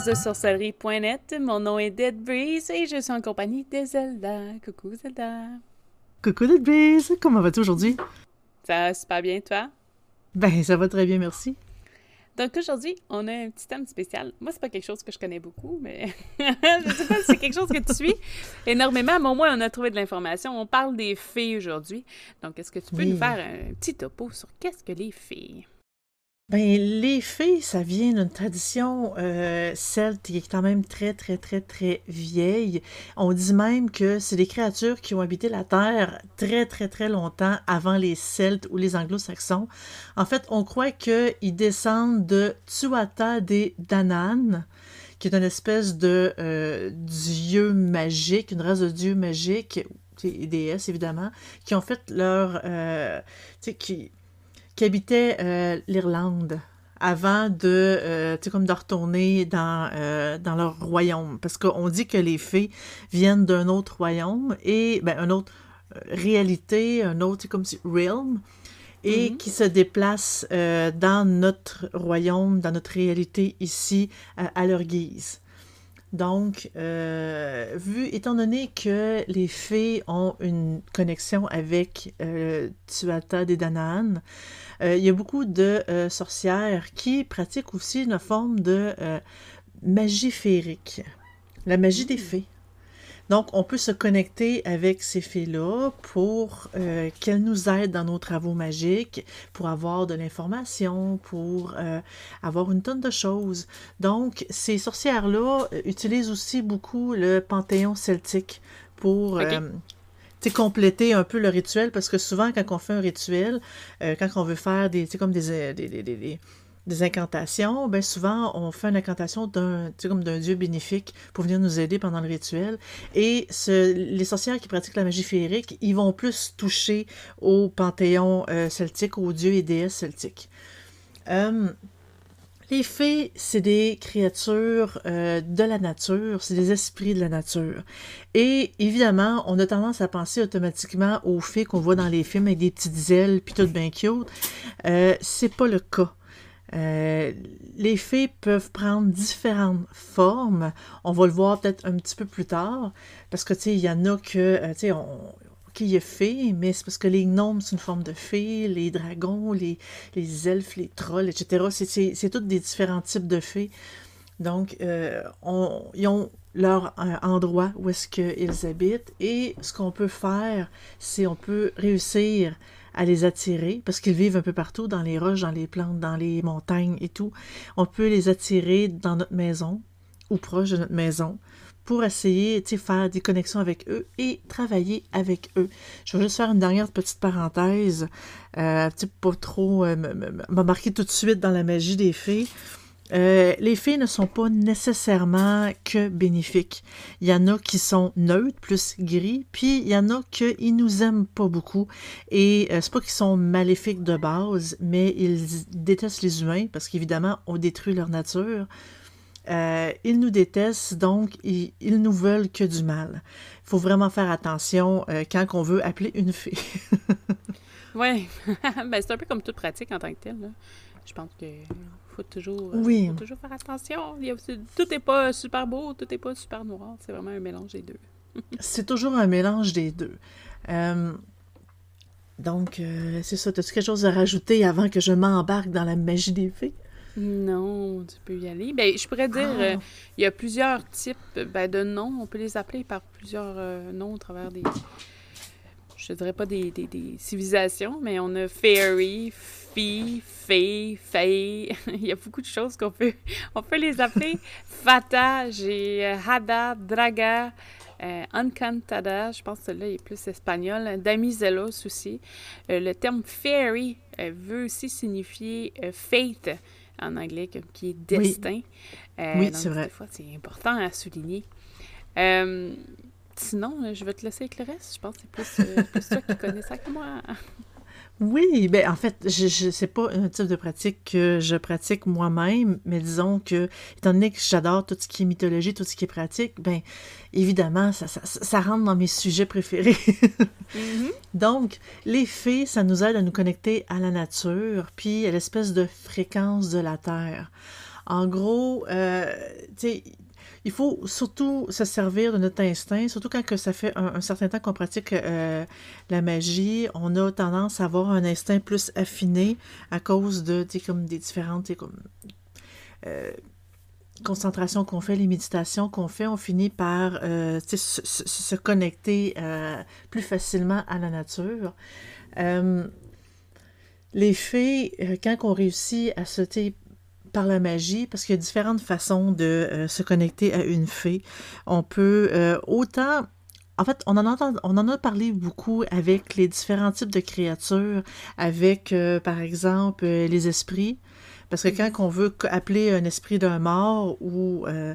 podcast de sorcellerie.net. Mon nom est Dead Breeze et je suis en compagnie de Zelda. Coucou Zelda. Coucou Dead Breeze, comment vas-tu aujourd'hui? Ça va super bien, toi? Ben, ça va très bien, merci. Donc aujourd'hui, on a un petit thème spécial. Moi, c'est pas quelque chose que je connais beaucoup, mais je sais pas si c'est quelque chose que tu suis énormément, mais au moins on a trouvé de l'information. On parle des fées aujourd'hui. Donc, est-ce que tu peux nous faire un petit topo sur qu'est-ce que les fées? Ben, les fées, ça vient d'une tradition euh, celte qui est quand même très, très, très, très vieille. On dit même que c'est des créatures qui ont habité la Terre très, très, très longtemps avant les Celtes ou les Anglo-Saxons. En fait, on croit qu'ils descendent de Tuatha des Danann, qui est une espèce de euh, dieu magique, une race de dieux magiques, et déesses évidemment, qui ont fait leur... Euh, qui habitaient euh, l'Irlande avant de, euh, comme de retourner dans, euh, dans leur royaume. Parce qu'on dit que les fées viennent d'un autre royaume et ben, une autre réalité, un autre, comme si realm, et mm-hmm. qui se déplacent dans notre royaume, dans notre réalité ici, à leur guise. Donc, vu, étant donné que les fées ont une connexion avec Tuatha des Danann, euh, il y a beaucoup de euh, sorcières qui pratiquent aussi une forme de euh, magie féerique, la magie des mmh. fées. Donc, on peut se connecter avec ces fées-là pour qu'elles nous aident dans nos travaux magiques, pour avoir de l'information, pour avoir une tonne de choses. Donc, ces sorcières-là utilisent aussi beaucoup le panthéon celtique pour compléter un peu le rituel parce que souvent quand on fait un rituel, euh, quand on veut faire des comme des, des, des, des, incantations, ben souvent on fait une incantation d'un comme d'un dieu bénéfique pour venir nous aider pendant le rituel et les sorcières qui pratiquent la magie féerique, ils vont plus toucher au panthéon euh, celtique, aux dieux et déesses celtiques. Euh, les fées, c'est des créatures euh, de la nature, c'est des esprits de la nature. Et évidemment, on a tendance à penser automatiquement aux fées qu'on voit dans les films avec des petites ailes puis tout bien cute. Euh, c'est pas le cas. Euh, les fées peuvent prendre différentes formes. On va le voir peut-être un petit peu plus tard, parce que tu sais, il y en a que, tu sais, qui est fée, mais c'est parce que les gnomes, c'est une forme de fée, les dragons, les, elfes, les trolls, etc. C'est tous des différents types de fées. Donc, euh, ils ont leur euh, endroit où est-ce qu'ils habitent et ce qu'on peut faire, c'est on peut réussir à les attirer parce qu'ils vivent un peu partout, dans les roches, dans les plantes, dans les montagnes et tout. On peut les attirer dans notre maison ou proche de notre maison pour essayer de faire des connexions avec eux et travailler avec eux. Je vais juste faire une dernière petite parenthèse, euh, pas trop euh, m'embarquer tout de suite dans la magie des fées. Euh, les fées ne sont pas nécessairement que bénéfiques. Il y en a qui sont neutres, plus gris, puis il y en a qui nous aiment pas beaucoup. Et euh, c'est pas qu'ils sont maléfiques de base, mais ils détestent les humains parce qu'évidemment, on détruit leur nature. Euh, ils nous détestent, donc ils, nous veulent que du mal. Il faut vraiment faire attention euh, quand on veut appeler une fille. oui, ben, c'est un peu comme toute pratique en tant que telle. Je pense que faut toujours, euh, faut toujours faire attention. tout n'est pas super beau, tout n'est pas super noir. C'est vraiment un mélange des deux. c'est toujours un mélange des deux. donc, c'est ça. As-tu quelque chose à rajouter avant que je m'embarque dans la magie des fées? Non, tu peux y aller. Ben, je pourrais dire, ah. euh, il y a plusieurs types ben, de noms. On peut les appeler par plusieurs euh, noms au travers des. Je dirais pas des, civilisations, mais on a fairy, fee, fée, fae. il y a beaucoup de choses qu'on peut. On peut les appeler. Fata, j'ai euh, Hada, Draga. Encantada, je pense que celui-là est plus espagnol. Damiselos aussi. le terme fairy veut aussi signifier faith en anglais, qui est destin. Euh, oui, c'est vrai. Des fois, c'est important à souligner. Euh, sinon, je vais te laisser avec le reste. Je pense que c'est plus, euh, plus toi qui connais ça que moi. Oui, ben en fait, je, c'est pas un type de pratique que je pratique moi-même, mais disons que étant donné que j'adore tout ce qui est mythologie, tout ce qui est pratique, ben évidemment, ça, ça, ça rentre dans mes sujets préférés. Mm-hmm. Donc, les fées, ça nous aide à nous connecter à la nature, puis à l'espèce de fréquence de la Terre. En gros, euh, il faut surtout se servir de notre instinct, surtout quand que ça fait un, certain temps qu'on pratique euh, la magie, on a tendance à avoir un instinct plus affiné à cause de comme des différentes comme, euh, concentrations qu'on fait, les méditations qu'on fait, on finit par euh, se, se, connecter plus facilement à la nature. les fées, quand on réussit à se par la magie, parce qu'il y a différentes façons de euh, se connecter à une fée. On peut euh, autant en fait, on en, entend, on en a parlé beaucoup avec les différents types de créatures, avec, euh, par exemple, les esprits. Parce que quand on veut appeler un esprit d'un mort ou euh,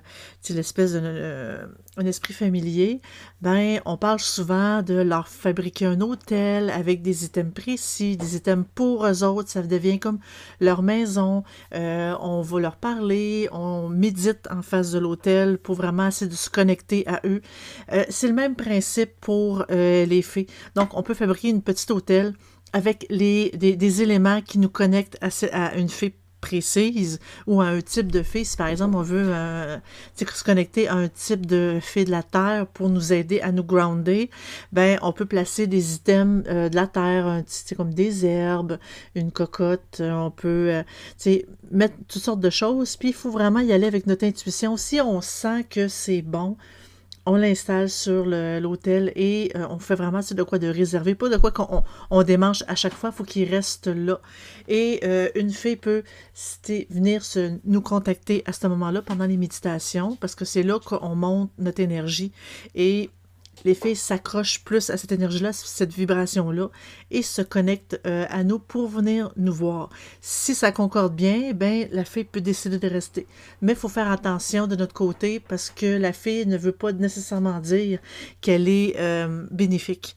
l'espèce d'un euh, esprit familier, ben on parle souvent de leur fabriquer un hôtel avec des items précis, des items pour eux autres, ça devient comme leur maison. Euh, on va leur parler, on médite en face de l'hôtel pour vraiment essayer de se connecter à eux. Euh, c'est le même principe pour les fées. Donc on peut fabriquer une petite hôtel avec les, des, des éléments qui nous connectent à, à une fée précise ou à un type de fée. Si par exemple on veut euh, se connecter à un type de fée de la terre pour nous aider à nous grounder, ben on peut placer des items euh, de la terre, un, comme des herbes, une cocotte, euh, on peut mettre toutes sortes de choses. Puis il faut vraiment y aller avec notre intuition. Si on sent que c'est bon, on l'installe sur l'hôtel et euh, on fait vraiment de quoi de réserver, pas de quoi qu'on on démange à chaque fois, faut qu'il reste là. Et euh, une fée peut venir se, nous contacter à ce moment-là pendant les méditations, parce que c'est là qu'on monte notre énergie. Et les fées s'accrochent plus à cette énergie-là, cette vibration-là, et se connectent euh, à nous pour venir nous voir. Si ça concorde bien, ben la fée peut décider de rester. Mais il faut faire attention de notre côté parce que la fée ne veut pas nécessairement dire qu'elle est euh, bénéfique.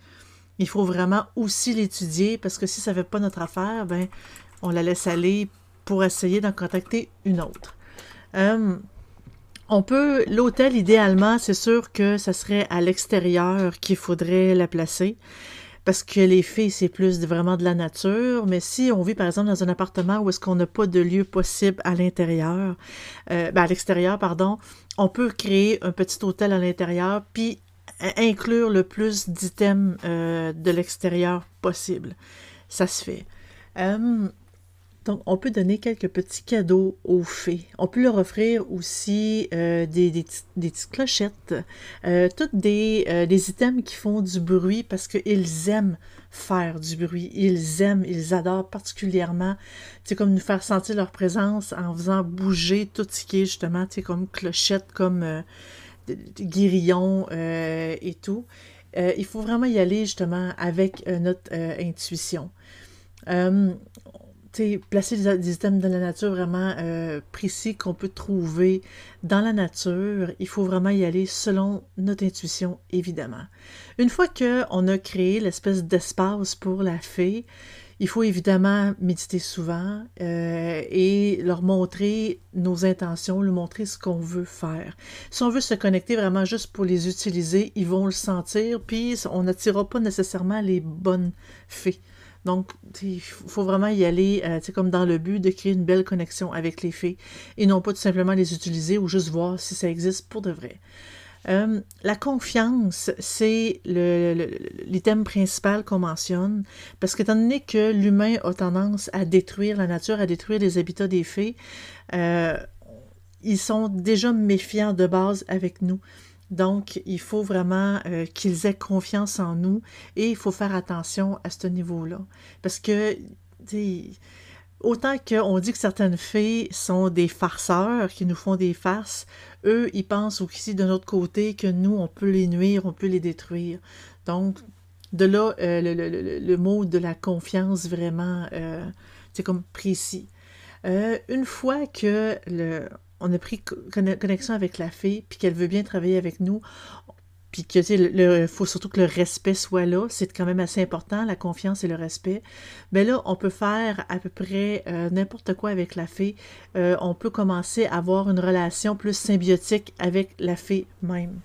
Il faut vraiment aussi l'étudier parce que si ça ne fait pas notre affaire, ben on la laisse aller pour essayer d'en contacter une autre. Euh, on peut, l'hôtel, idéalement, c'est sûr que ça serait à l'extérieur qu'il faudrait la placer. Parce que les filles, c'est plus vraiment de la nature. Mais si on vit, par exemple, dans un appartement où est-ce qu'on n'a pas de lieu possible à l'intérieur, euh, ben à l'extérieur, pardon, on peut créer un petit hôtel à l'intérieur, puis inclure le plus d'items euh, de l'extérieur possible. Ça se fait. Euh, donc, on peut donner quelques petits cadeaux aux fées. On peut leur offrir aussi euh, des, petites clochettes, euh, toutes des, euh, des, items qui font du bruit parce qu'ils aiment faire du bruit. Ils aiment, ils adorent particulièrement, tu comme nous faire sentir leur présence en faisant bouger tout ce qui est justement, tu comme clochettes, comme guérillons et tout. il faut vraiment y aller justement avec notre intuition placer des, items de la nature vraiment euh, précis qu'on peut trouver dans la nature, il faut vraiment y aller selon notre intuition, évidemment. Une fois qu'on a créé l'espèce d'espace pour la fée, il faut évidemment méditer souvent euh, et leur montrer nos intentions, leur montrer ce qu'on veut faire. Si on veut se connecter vraiment juste pour les utiliser, ils vont le sentir, puis on n'attirera pas nécessairement les bonnes fées. Donc, il faut vraiment y aller, euh, comme dans le but de créer une belle connexion avec les fées et non pas tout simplement les utiliser ou juste voir si ça existe pour de vrai. Euh, la confiance, c'est l'item principal qu'on mentionne, parce qu'étant donné que l'humain a tendance à détruire la nature, à détruire les habitats des fées, euh, ils sont déjà méfiants de base avec nous. Donc, il faut vraiment euh, qu'ils aient confiance en nous et il faut faire attention à ce niveau-là. Parce que, autant qu'on dit que certaines fées sont des farceurs qui nous font des farces, eux, ils pensent aussi de notre côté que nous, on peut les nuire, on peut les détruire. Donc, de là, euh, le, mot de la confiance vraiment, c'est euh, comme précis. une fois que le, on a pris connexion avec la fille, puis qu'elle veut bien travailler avec nous, puis que le, faut surtout que le respect soit là, c'est quand même assez important, la confiance et le respect. Mais là, on peut faire à peu près euh, n'importe quoi avec la fée. Euh, on peut commencer à avoir une relation plus symbiotique avec la fée même.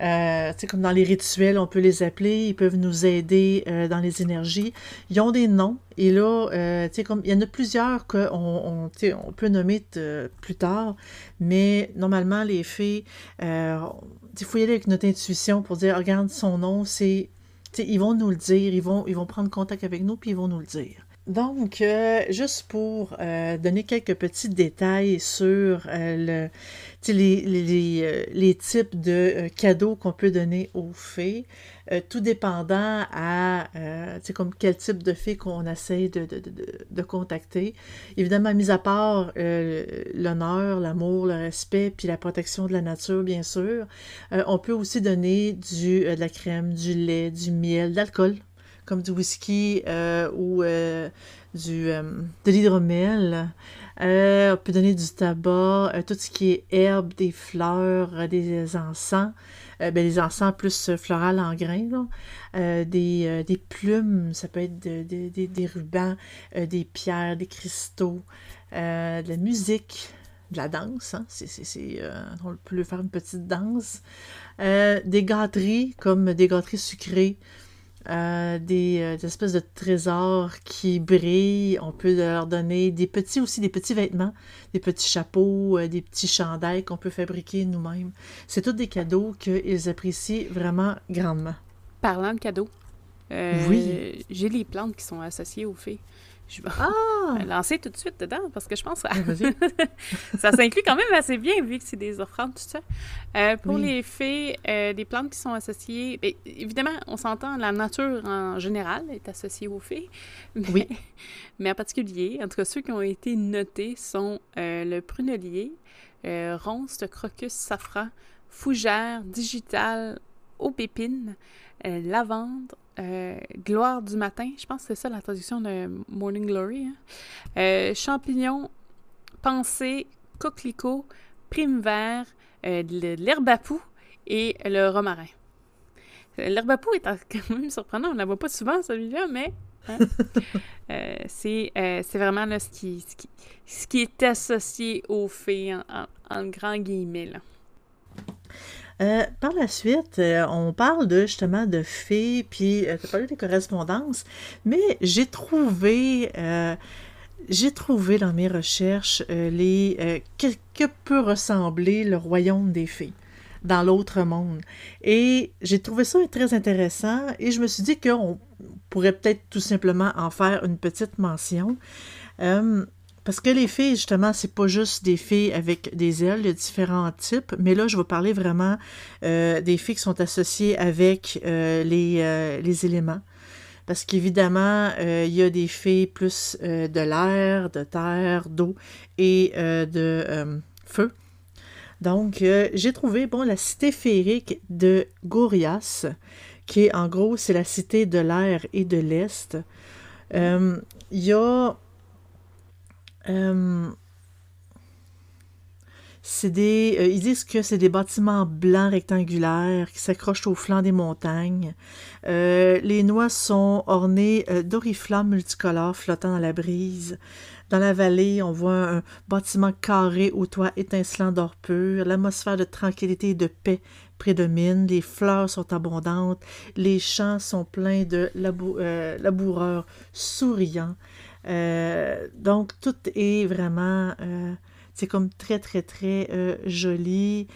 Euh, comme dans les rituels, on peut les appeler, ils peuvent nous aider euh, dans les énergies. Ils ont des noms, et là, euh, comme, il y en a plusieurs qu'on on, on, peut nommer plus tard, mais normalement, les fées, euh, il faut y aller avec notre intuition pour dire, regarde, son nom, c'est... Ils vont nous le dire, ils vont, ils vont prendre contact avec nous, puis ils vont nous le dire. Donc, euh, juste pour euh, donner quelques petits détails sur euh, le, les, types de cadeaux qu'on peut donner aux fées, tout dépendant à comme quel type de fée qu'on essaie de, contacter. Évidemment, mis à part l'honneur, l'amour, le respect, puis la protection de la nature, bien sûr, on peut aussi donner du, de la crème, du lait, du miel, de l'alcool comme du whisky euh, ou euh, du, euh, de l'hydromel. on peut donner du tabac, tout ce qui est herbes, des fleurs, des encens. ben, les encens plus floral en grains, des, des, plumes, ça peut être des rubans, des pierres, des cristaux, de la musique, de la danse, hein? on peut faire une petite danse, des gâteries comme des gâteries sucrées, euh, des, euh, des, espèces de trésors qui brillent. On peut leur donner des petits aussi, des petits vêtements, des petits chapeaux, euh, des petits chandails qu'on peut fabriquer nous-mêmes. C'est tous des cadeaux qu'ils apprécient vraiment grandement. Parlant de cadeaux, oui. j'ai les plantes qui sont associées aux fées. Je vais ah! lancer tout de suite dedans parce que je pense que ça s'inclut quand même assez bien vu que c'est des offrandes, tout ça. Euh, pour les fées, euh, des plantes qui sont associées, bien, évidemment, on s'entend, la nature en général est associée aux fées. Mais, oui. Mais en particulier, en tout cas, ceux qui ont été notés sont euh, le prunelier, ronce, crocus, safran, fougère, digital, aubépine, lavande, euh, gloire du matin, je pense que c'est ça la traduction de Morning Glory. Hein. Euh, champignons, pensée, coquelicot, prime vert, euh, l'herbe à poux et le romarin. L'herbe à poux est quand même surprenant, on ne la voit pas souvent celui-là, mais hein, c'est vraiment là, ce, qui, ce, qui, est associé aux fées en, en grand guillemets. Là. Euh, par la suite, euh, on parle de justement de fées, puis euh, tu as parlé des correspondances, mais j'ai trouvé, j'ai trouvé dans mes recherches les que peut ressembler le royaume des fées dans l'autre monde. Et j'ai trouvé ça très intéressant et je me suis dit qu'on pourrait peut-être tout simplement en faire une petite mention. Parce que les filles, justement, c'est pas juste des filles avec des ailes, a différents types, mais là, je vais parler vraiment euh, des filles qui sont associées avec euh, les, euh, les, éléments. Parce qu'évidemment, il y a des filles plus de l'air, de terre, d'eau et de feu. Donc, j'ai trouvé, bon, la cité féerique de Gorias, qui est en gros, c'est la cité de l'air et de l'Est. Il y a euh, des, euh, ils disent que c'est des bâtiments blancs rectangulaires qui s'accrochent au flanc des montagnes. Euh, les noix sont ornées d'oriflammes multicolores flottant dans la brise. Dans la vallée, on voit un bâtiment carré au toit étincelant d'or pur. L'atmosphère de tranquillité et de paix prédomine. Les fleurs sont abondantes. Les champs sont pleins de laboureurs souriants. Euh, donc, tout est vraiment, euh, c'est comme très, très, très euh, joli.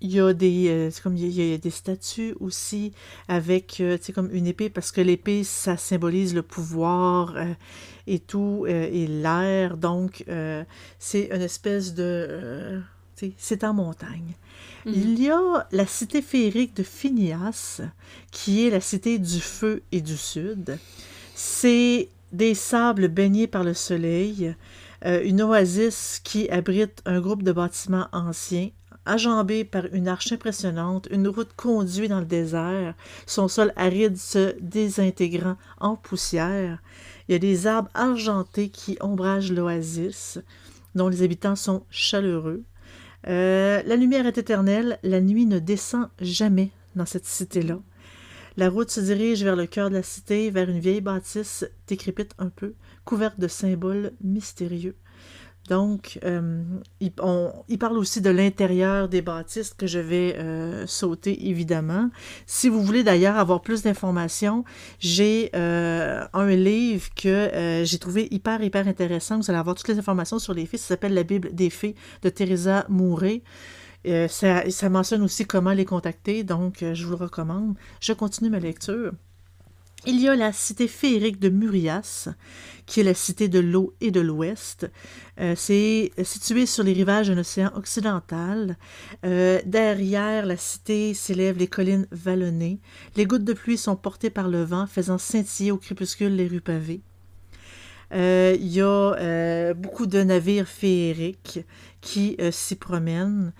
il y a des, comme il y, a, des statues aussi avec, comme une épée parce que l'épée, ça symbolise le pouvoir et tout, et l'air. Donc, c'est une espèce de, c'est en montagne. Mm-hmm. Il y a la cité féerique de Phineas, qui est la cité du feu et du sud. C'est des sables baignés par le soleil, euh, une oasis qui abrite un groupe de bâtiments anciens, ajambés par une arche impressionnante, une route conduit dans le désert, son sol aride se désintégrant en poussière. Il y a des arbres argentés qui ombragent l'oasis, dont les habitants sont chaleureux. Euh, la lumière est éternelle, la nuit ne descend jamais dans cette cité-là. La route se dirige vers le cœur de la cité, vers une vieille bâtisse décrépite un peu, couverte de symboles mystérieux. Donc, euh, il, parle aussi de l'intérieur des bâtisses que je vais euh, sauter, évidemment. Si vous voulez d'ailleurs avoir plus d'informations, j'ai euh, un livre que j'ai trouvé hyper, hyper intéressant. Vous allez avoir toutes les informations sur les fées. Ça s'appelle La Bible des fées de Teresa Mouret. Ça, ça, mentionne aussi comment les contacter, donc je vous le recommande. Je continue ma lecture. Il y a la cité féerique de Murias, qui est la cité de l'eau et de l'ouest. Euh, c'est situé sur les rivages d'un océan occidental. Euh, derrière la cité s'élèvent les collines vallonnées. Les gouttes de pluie sont portées par le vent, faisant scintiller au crépuscule les rues pavées. Euh, il y a beaucoup de navires féeriques qui s'y promènent.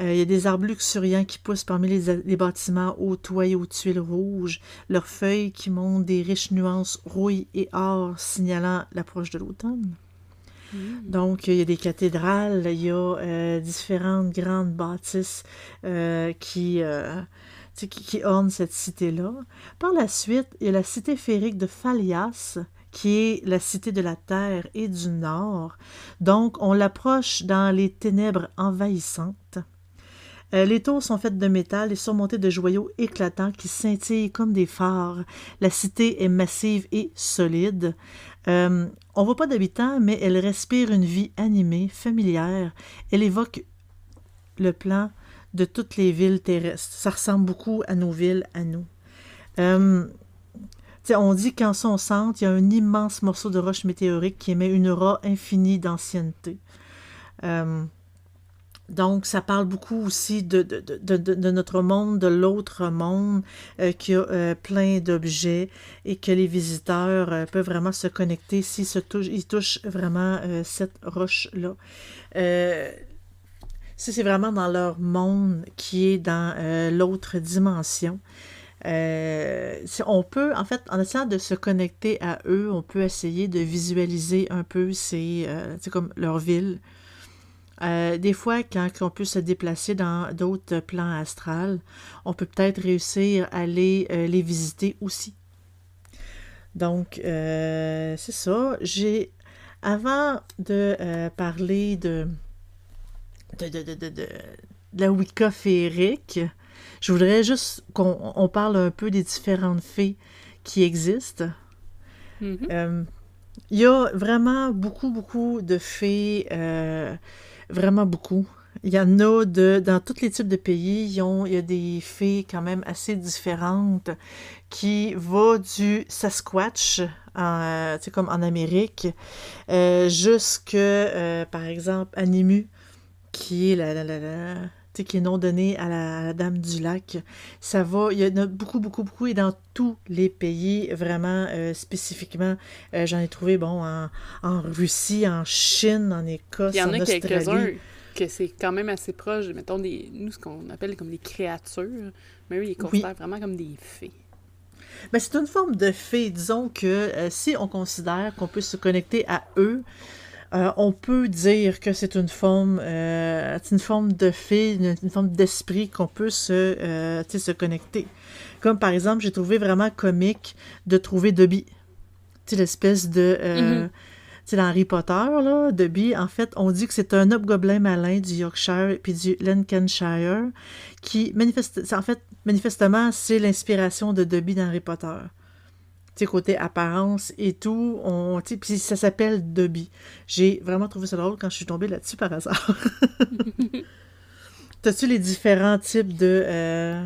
Euh, il y a des arbres luxuriants qui poussent parmi les, bâtiments aux toits et aux tuiles rouges, leurs feuilles qui montrent des riches nuances rouille et or, signalant l'approche de l'automne. Mm. Donc, il y a des cathédrales, il y a euh, différentes grandes bâtisses euh, qui, qui, qui, ornent cette cité-là. Par la suite, il y a la cité féerique de Phalias, qui est la cité de la terre et du nord. Donc, on l'approche dans les ténèbres envahissantes. Euh, les tours sont faites de métal et surmontées de joyaux éclatants qui scintillent comme des phares. La cité est massive et solide. Euh, on voit pas d'habitants, mais elle respire une vie animée, familière. Elle évoque le plan de toutes les villes terrestres. Ça ressemble beaucoup à nos villes, à nous. Euh, on dit qu'en son centre, il y a un immense morceau de roche météorique qui émet une aura infinie d'ancienneté. Euh, donc, ça parle beaucoup aussi de, de, notre monde, de l'autre monde, euh, qui a euh, plein d'objets et que les visiteurs euh, peuvent vraiment se connecter s'ils touchent, ils touchent vraiment cette roche-là. c'est vraiment dans leur monde qui est dans l'autre dimension. on peut, en fait, en essayant de se connecter à eux, on peut essayer de visualiser un peu c'est comme leur ville, euh, des fois, quand on peut se déplacer dans d'autres plans astrales, on peut peut-être réussir à aller euh, les visiter aussi. Donc, euh, c'est ça. J'ai, avant de parler de de, de, de, de, la Wicca féerique, je voudrais juste qu'on parle un peu des différentes fées qui existent. Mm-hmm. Il y a vraiment beaucoup, beaucoup de fées Vraiment beaucoup. Il y en a de, dans tous les types de pays, il y a des fées quand même assez différentes qui vont du Sasquatch, en, comme en Amérique, euh, jusque, euh, par exemple, Animu, qui est la, la, la, qui est non donné à la, Dame du Lac. Ça va, il y en a beaucoup, beaucoup, beaucoup, et dans tous les pays, vraiment euh, spécifiquement. Euh, j'en ai trouvé, bon, en, en, Russie, en Chine, en Écosse. Il y en a quelques-uns que c'est quand même assez proche, mettons, des, nous, ce qu'on appelle comme des créatures, mais eux, ils considèrent vraiment comme des fées. Ben, c'est une forme de fée. Disons que euh, si on considère qu'on peut se connecter à eux, euh, on peut dire que c'est une forme, euh, une forme de fée, une, forme d'esprit qu'on peut se, euh, se connecter. Comme par exemple, j'ai trouvé vraiment comique de trouver Dobby. Tu l'espèce de. Mm-hmm. Tu dans Harry Potter, là, Dobby, en fait, on dit que c'est un hobgoblin malin du Yorkshire puis du Lancashire qui, manifeste, en fait, manifestement, c'est l'inspiration de Dobby dans Harry Potter sais, côté apparence et tout. On, puis ça s'appelle Dobby. J'ai vraiment trouvé ça drôle quand je suis tombée là-dessus par hasard. T'as-tu les différents types de. Euh...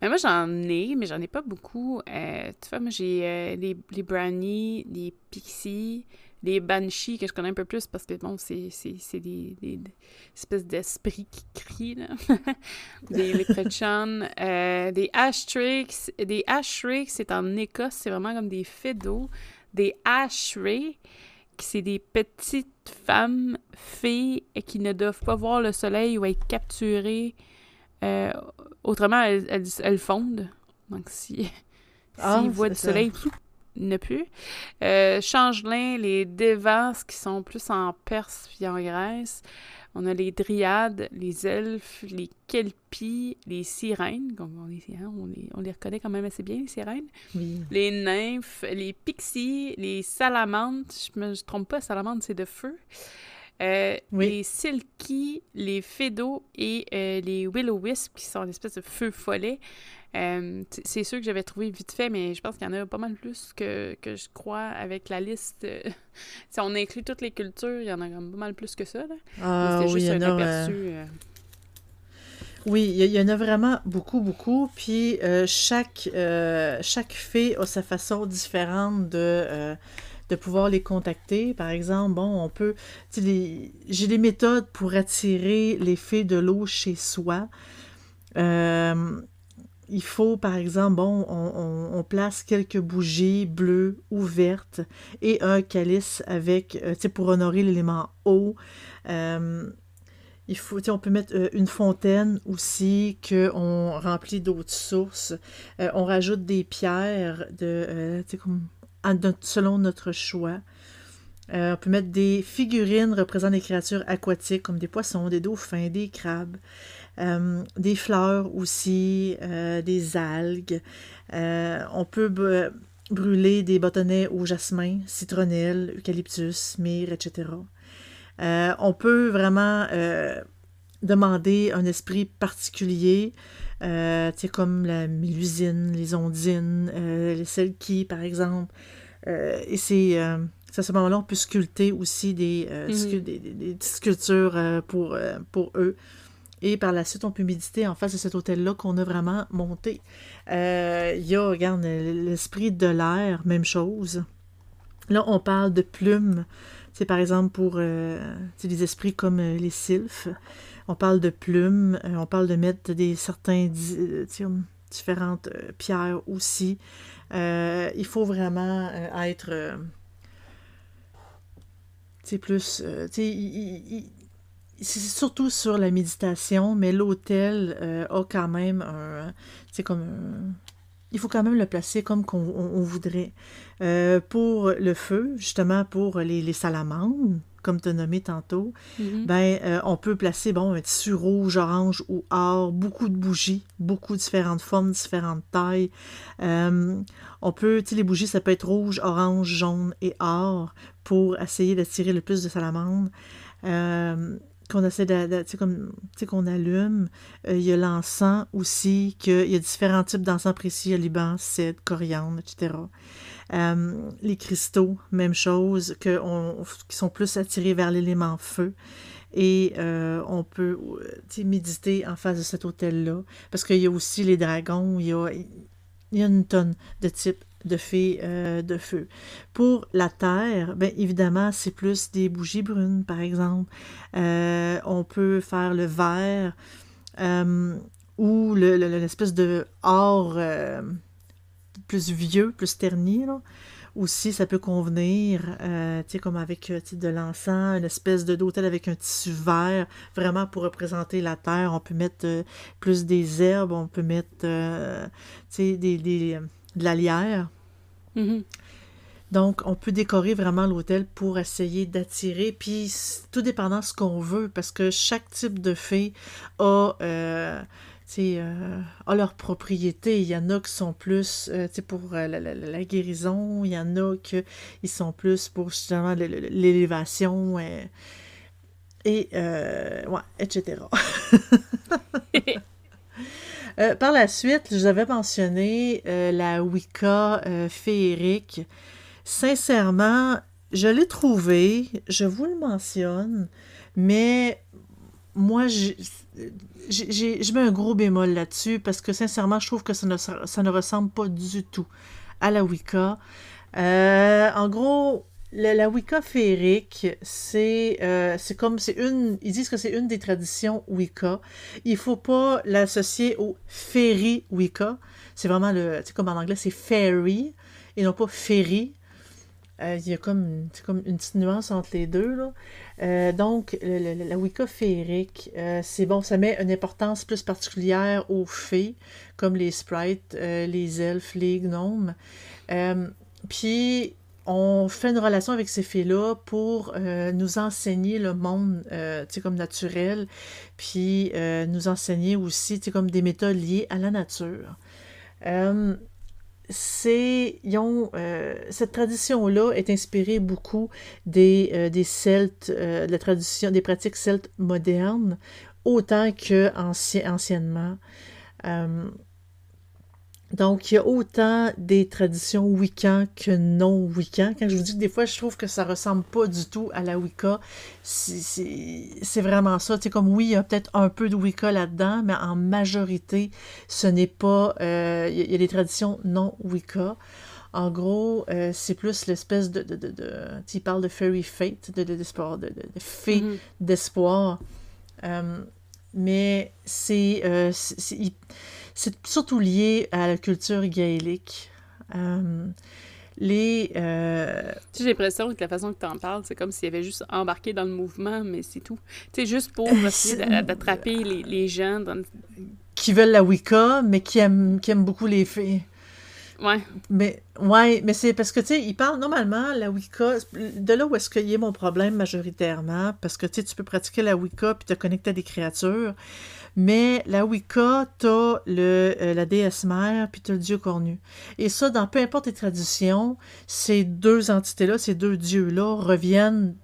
Ben moi, j'en ai, mais j'en ai pas beaucoup. Euh, tu vois, moi, j'ai euh, les, les brownies, les pixies, les banshees que je connais un peu plus parce que bon, c'est, des, des, espèces d'esprits qui crient, là. des leprechauns, euh, des ashtricks. Des ashtricks, c'est en Écosse, c'est vraiment comme des d'eau. Des ashray, c'est des petites femmes fées qui ne doivent pas voir le soleil ou être capturées. Euh, autrement, elles, elles, fondent. Donc, si, ah, voient le soleil, ne plus. Euh, Changelin, les Devas qui sont plus en Perse puis en Grèce. On a les Dryades, les Elfes, les Kelpies, les Sirènes. On les, on, les, reconnaît quand même assez bien, les Sirènes. Les Nymphes, les Pixies, les Salamandres. Je me trompe pas, Salamandre, c'est de feu. Les Silky, les Fedo et les Willow-Wisp, qui sont une espèce de feu follet. C'est ceux que j'avais trouvé vite fait, mais je pense qu'il y en a pas mal plus que, que je crois avec la liste. si on inclut toutes les cultures, il y en a pas mal plus que ça. Là. Ah, oui, juste un aperçu. Oui, il y, en a vraiment beaucoup, beaucoup. Puis euh, chaque, euh, chaque fée a sa façon différente de, euh, de pouvoir les contacter. Par exemple, bon, on peut. J'ai des méthodes pour attirer les fées de l'eau chez soi. Il faut, par exemple, bon, on, place quelques bougies bleues ou vertes et un calice avec, tu sais, pour honorer l'élément eau. Il faut, on peut mettre euh, une fontaine aussi, qu'on remplit d'autres sources. Euh, on rajoute des pierres euh, selon notre choix. on peut mettre des figurines représentant des créatures aquatiques comme des poissons, des dauphins, des crabes, des fleurs aussi, des algues. on peut brûler des bâtonnets au jasmin, citronnelle, eucalyptus, myrrhe, etc. Euh, on peut vraiment euh, demander un esprit particulier, euh, comme la mélusine, les ondines, les selkies, par exemple. et c'est à ce moment-là, on peut sculpter aussi des, des, sculptures pour, pour eux. Et par la suite, on peut méditer en face de cet hôtel-là qu'on a vraiment monté. Il y a, regarde, l'esprit de l'air, même chose. Là, on parle de plumes. C'est par exemple pour euh, des esprits comme euh, les sylphes. On parle de plumes, euh, on parle de mettre des certains différentes pierres aussi. il faut vraiment être c'est plus c'est surtout sur la méditation, mais l'hôtel a quand même un c'est comme un, il faut quand même le placer comme qu'on voudrait. Euh, pour le feu, justement pour les, salamandres, comme tu as nommé tantôt, mm-hmm. ben, euh, on peut placer bon, un tissu rouge, orange ou or, beaucoup de bougies, beaucoup de différentes formes, différentes tailles. Euh, on peut, tu sais, les bougies, ça peut être rouge, orange, jaune et or pour essayer d'attirer le plus de salamandres qu'on essaie de, comme, qu'on allume. Euh, il y a l'encens aussi, qu'il y a différents types d'encens précis, il y a liban, cèdre, coriandre, etc. Euh, les cristaux, même chose, qui sont plus attirés vers l'élément feu. Et euh, on peut méditer en face de cet hôtel-là. Parce qu'il y a aussi les dragons, il y a, il y a une tonne de types de euh, de feu. Pour la terre, bien évidemment, c'est plus des bougies brunes, par exemple. Euh, on peut faire le vert euh, ou l'espèce de or plus vieux, plus terni. Aussi, ça peut convenir, tu sais, comme avec de l'encens, une espèce de d'hôtel avec un tissu vert, vraiment pour représenter la terre. On peut mettre plus des herbes, on peut mettre, des de la lierre. Mm-hmm. Donc, on peut décorer vraiment l'hôtel pour essayer d'attirer, puis tout dépendant de ce qu'on veut, parce que chaque type de fée a, euh, euh, a leur propriété. Il y en a qui sont plus euh, pour la, guérison, il y en a qui sont plus pour justement l'élévation, et, et ouais, etc. Euh, par la suite, je vous avais mentionné euh, la Wicca euh, féerique. Sincèrement, je l'ai trouvée, je vous le mentionne, mais moi, je mets un gros bémol là-dessus parce que sincèrement, je trouve que ça ne, ça ne ressemble pas du tout à la Wicca. en gros, la, Wicca féerique, euh, c'est comme, c'est une, ils disent que c'est une des traditions Wicca. Il faut pas l'associer au fairy Wicca. C'est vraiment le, tu comme en anglais, c'est fairy et non pas fairy. Euh, il y a comme, comme une petite nuance entre les deux. Là. Euh, donc, la Wicca féerique, c'est bon, ça met une importance plus particulière aux fées, comme les sprites, les elfes, les gnomes. Puis, on fait une relation avec ces fées-là pour euh, nous enseigner le monde, euh, comme naturel, puis euh, nous enseigner aussi, tu comme des méthodes liées à la nature. cette tradition-là est inspirée beaucoup des, Celtes, des pratiques celtes modernes, autant que anciennement. Donc, il y a autant des traditions Wiccan que non Wiccan. Quand je vous dis que des fois, je trouve que ça ressemble pas du tout à la Wicca, c'est vraiment ça. Tu comme oui, il y a peut-être un peu de Wicca là-dedans, mais en majorité, ce n'est pas. Euh, il y, a des traditions non Wicca. En gros, euh, c'est plus l'espèce de, de, de, de, Tu parles de fairy fate, de, d'espoir, de, de, fée mm-hmm. d'espoir. Euh, mais c'est c'est surtout lié à la culture gaélique. Euh, les. Euh... J'ai l'impression que la façon que tu en parles, c'est comme s'il y avait juste embarqué dans le mouvement, mais c'est tout. Tu sais, juste pour essayer d'attraper les, les, gens qui veulent la Wicca, mais qui aiment, qui aiment beaucoup les fées. Ouais. Mais, ouais, mais c'est parce que, tu sais, il parle normalement, la Wicca, de là où est-ce qu'il y a mon problème majoritairement, parce que, tu sais, tu peux pratiquer la Wicca puis te connecter à des créatures. Mais la Wicca, t'as le, euh, la déesse mère, puis t'as le dieu cornu. Et ça, dans peu importe les traditions, ces deux entités-là, ces deux dieux-là reviennent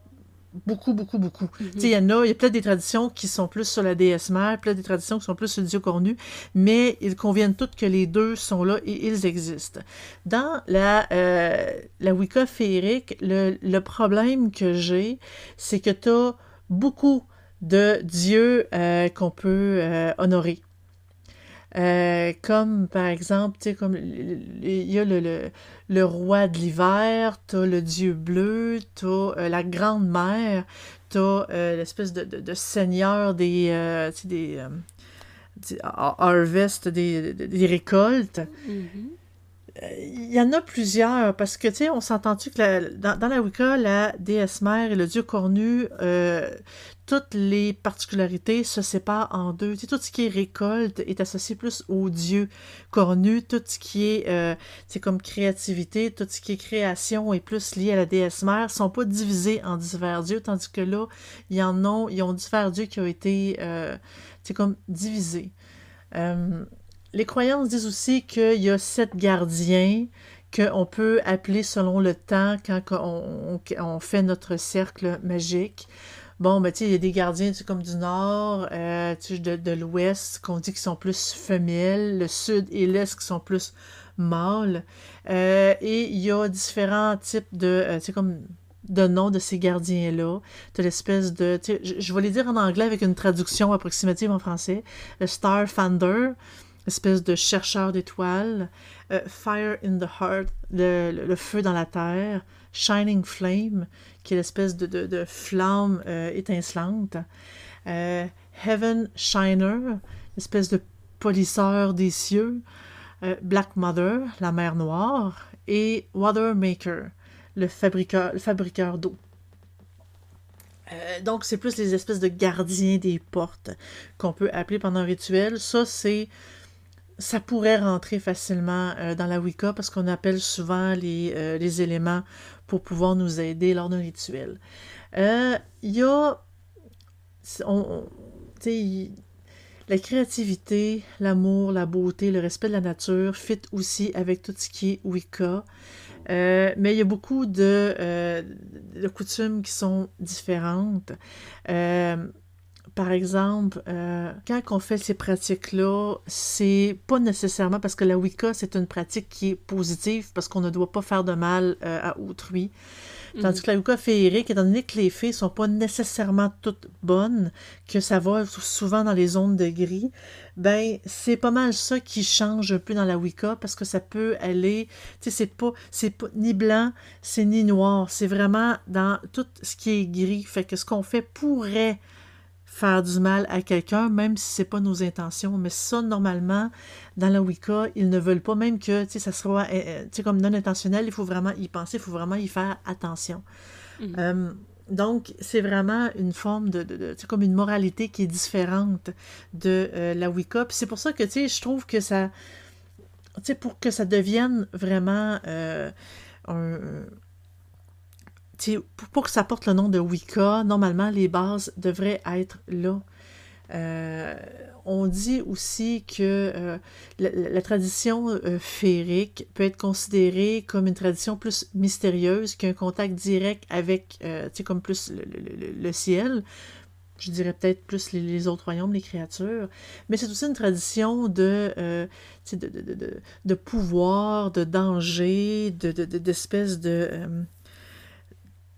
beaucoup, beaucoup, beaucoup. Tu sais, il y en a, il y a peut-être des traditions qui sont plus sur la déesse mère, peut-être des traditions qui sont plus sur le dieu cornu, mais ils conviennent toutes que les deux sont là et ils existent. Dans la, euh, la Wicca féerique, le, le problème que j'ai, c'est que tu as beaucoup de dieux euh, qu'on peut euh, honorer. Euh, comme par exemple, tu sais, comme il y a le, le, roi de l'hiver, t'as le dieu bleu, t'as la grande mère, t'as l'espèce de, de, seigneur des, des, des récoltes. Mm-hmm. Il y en a plusieurs, parce que, tu sais, on s'entend-tu que dans, la Wicca, la déesse mère et le dieu cornu, toutes les particularités se séparent en deux. tout ce qui est récolte est associé plus au dieu cornu. Tout ce qui est, euh, c'est comme créativité, tout ce qui est création est plus lié à la déesse mère. sont pas divisés en divers dieux, tandis que là, il y en ont, ils ont divers dieux qui ont été, euh, c'est comme divisés. Euh, les croyances disent aussi qu'il y a sept gardiens qu'on peut appeler selon le temps quand on, fait notre cercle magique. Bon, ben, tu il y a des gardiens, comme du nord, euh, de, l'ouest, qu'on dit qu'ils sont plus femelles, le sud et l'est qui sont plus mâles. Euh, et il y a différents types de, euh, comme de noms de ces gardiens-là. Tu l'espèce de, je, vais les dire en anglais avec une traduction approximative en français. Le Starfander, espèce de chercheur d'étoiles. Fire in the Heart, le feu dans la terre. Shining Flame, qui est l'espèce de, flamme euh, étincelante. Euh, Heaven Shiner, espèce de polisseur des cieux. Euh, Black Mother, la mer noire. Et Water Maker, le fabriqueur, le fabriqueur d'eau. donc, c'est plus les espèces de gardiens des portes qu'on peut appeler pendant un rituel. Ça, c'est ça pourrait rentrer facilement dans la Wicca parce qu'on appelle souvent les, les éléments pour pouvoir nous aider lors d'un rituel. Euh, il y a. la créativité, l'amour, la beauté, le respect de la nature fit aussi avec tout ce qui est Wicca. Euh, mais il y a beaucoup euh, de coutumes qui sont différentes. Par exemple, quand on fait ces pratiques-là, c'est pas nécessairement parce que la Wicca, c'est une pratique qui est positive, parce qu'on ne doit pas faire de mal à autrui. Tandis que la Wicca féerique, étant donné que les fées sont pas nécessairement toutes bonnes, que ça va souvent dans les zones de gris, ben c'est pas mal ça qui change un peu dans la Wicca parce que ça peut aller, tu sais, c'est pas, c'est pas ni blanc, c'est ni noir, c'est vraiment dans tout ce qui est gris. Fait que ce qu'on fait pourrait faire du mal à quelqu'un, même si c'est pas nos intentions. Mais ça, normalement, dans la Wicca, ils ne veulent pas, même que ça soit euh, euh, comme non intentionnel, il faut vraiment y penser, il faut vraiment y faire attention. Mhm. Euh, donc, c'est vraiment une forme de, de, comme une moralité qui est différente de la Wicca. Puis c'est pour ça que, tu sais, je trouve que ça, tu sais, pour que ça devienne vraiment un, pour que ça porte le nom de Wicca, normalement, les bases devraient être là. on dit aussi que la, tradition féerique peut être considérée comme une tradition plus mystérieuse qu'un contact direct avec, tu sais, comme plus le ciel je dirais peut-être plus les, autres royaumes, les créatures, mais c'est aussi une tradition de, euh, de, de, de, pouvoir, de danger, d'espèce de, euh,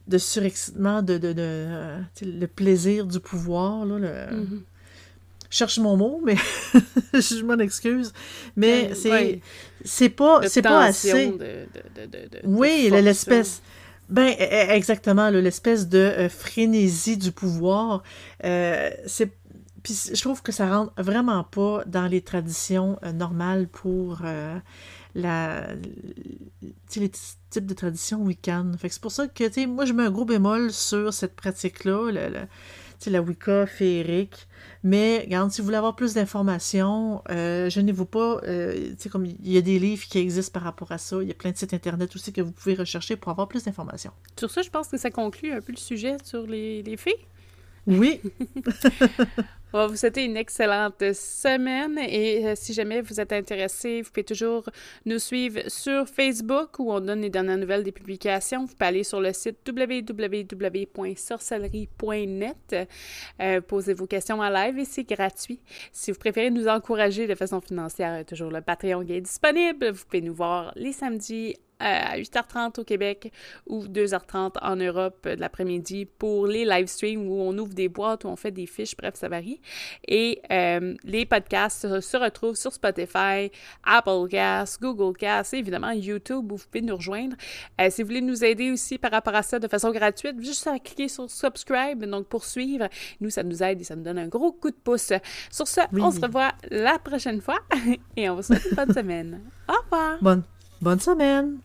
de surexcitement, de, euh, le plaisir du pouvoir. Là, le... Mm-hmm. Je cherche mon mot, mais je m'en excuse. Mais c'est c'est pas, c'est pas assez. oui, l'espèce. Ben, e, e, exactement, l'espèce de euh, frénésie du pouvoir. Euh, c'est puis je trouve que ça rentre vraiment pas dans les traditions euh, normales pour la les de traditions wiccan. Fait que c'est pour ça que, tu moi, je mets un gros bémol sur cette pratique-là, la Wicca féerique. Mais, regarde, si vous voulez avoir plus d'informations, euh, je vous pas. Euh, comme il y a des livres qui existent par rapport à ça. Il y a plein de sites Internet aussi que vous pouvez rechercher pour avoir plus d'informations. Sur ça, je pense que ça conclut un peu le sujet sur les, les fées. Oui. On va vous souhaiter une excellente semaine et euh, si jamais vous êtes intéressé, vous pouvez toujours nous suivre sur Facebook où on donne les dernières nouvelles des publications. Vous pouvez aller sur le site www.sorcellerie.net, euh, poser vos questions en live et c'est gratuit. Si vous préférez nous encourager de façon financière, toujours le Patreon qui est disponible. Vous pouvez nous voir les samedis à 8h30 au Québec ou 2h30 en Europe de l'après-midi pour les live streams où on ouvre des boîtes, où on fait des fiches, bref, ça varie. Et euh, les podcasts se retrouvent sur Spotify, Apple Cast, Google Cast et évidemment YouTube où vous pouvez nous rejoindre. Euh, si vous voulez nous aider aussi par rapport à ça de façon gratuite, juste à cliquer sur subscribe, donc pour suivre. Nous, ça nous aide et ça nous donne un gros coup de pouce. Sur ce, on se revoit la prochaine fois et on vous souhaite une bonne semaine. Au revoir! Bonne, bonne semaine!